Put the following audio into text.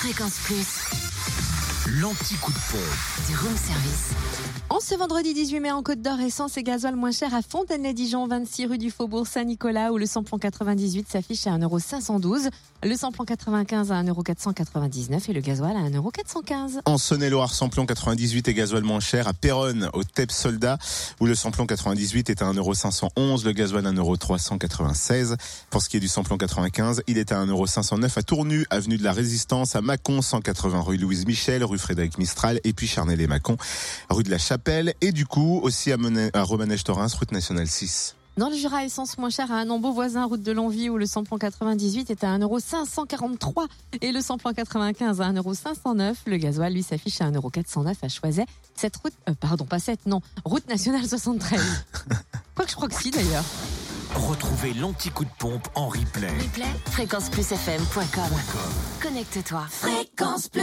Fréquence Plus, L'anti-coup de pompe. du room service. En ce vendredi 18 mai en Côte d'Or, essence et gasoil moins cher à Fontaine-les-Dijon, 26 rue du Faubourg Saint-Nicolas, où le samplon 98 s'affiche à 1,512€, le samplon 95 à 1,499€ et le gasoil à 1,415€. En Saône-et-Loire, samplon 98 et gasoil moins cher à Péronne, au TEP Soldat, où le samplon 98 est à 1,511€, le gasoil à 1,396€. Pour ce qui est du samplon 95, il est à 1,509€ à Tournu, avenue de la Résistance, à Mâcon, 180 rue Louise Michel, rue Frédéric Mistral, et puis Charnay-les-Mâcon, rue de la Chapelle, et du coup aussi à, Mena- à Romanèche-Torins, route nationale 6. Dans le Jura, essence moins chère à un beau voisin, route de Longwy, où le samplon 98 est à 1,543€ et le samplon 95 à 1,509€. Le gasoil, lui, s'affiche à 1,409€ à Choiset. Cette route, euh, pardon, pas cette, non, route nationale 73. Quoique je crois que si d'ailleurs. Retrouvez l'anti-coup de pompe en replay. Replay, fréquenceplusfm.com. Connecte-toi. Fréquence Plus.